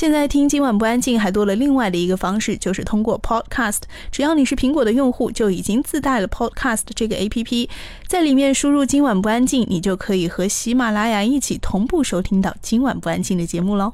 现在听今晚不安静还多了另外的一个方式就是通过 podcast 只要你是苹果的用户就已经自带了 podcast 这个 app 在里面输入今晚不安静你就可以和喜马拉雅一起同步收听到今晚不安静的节目喽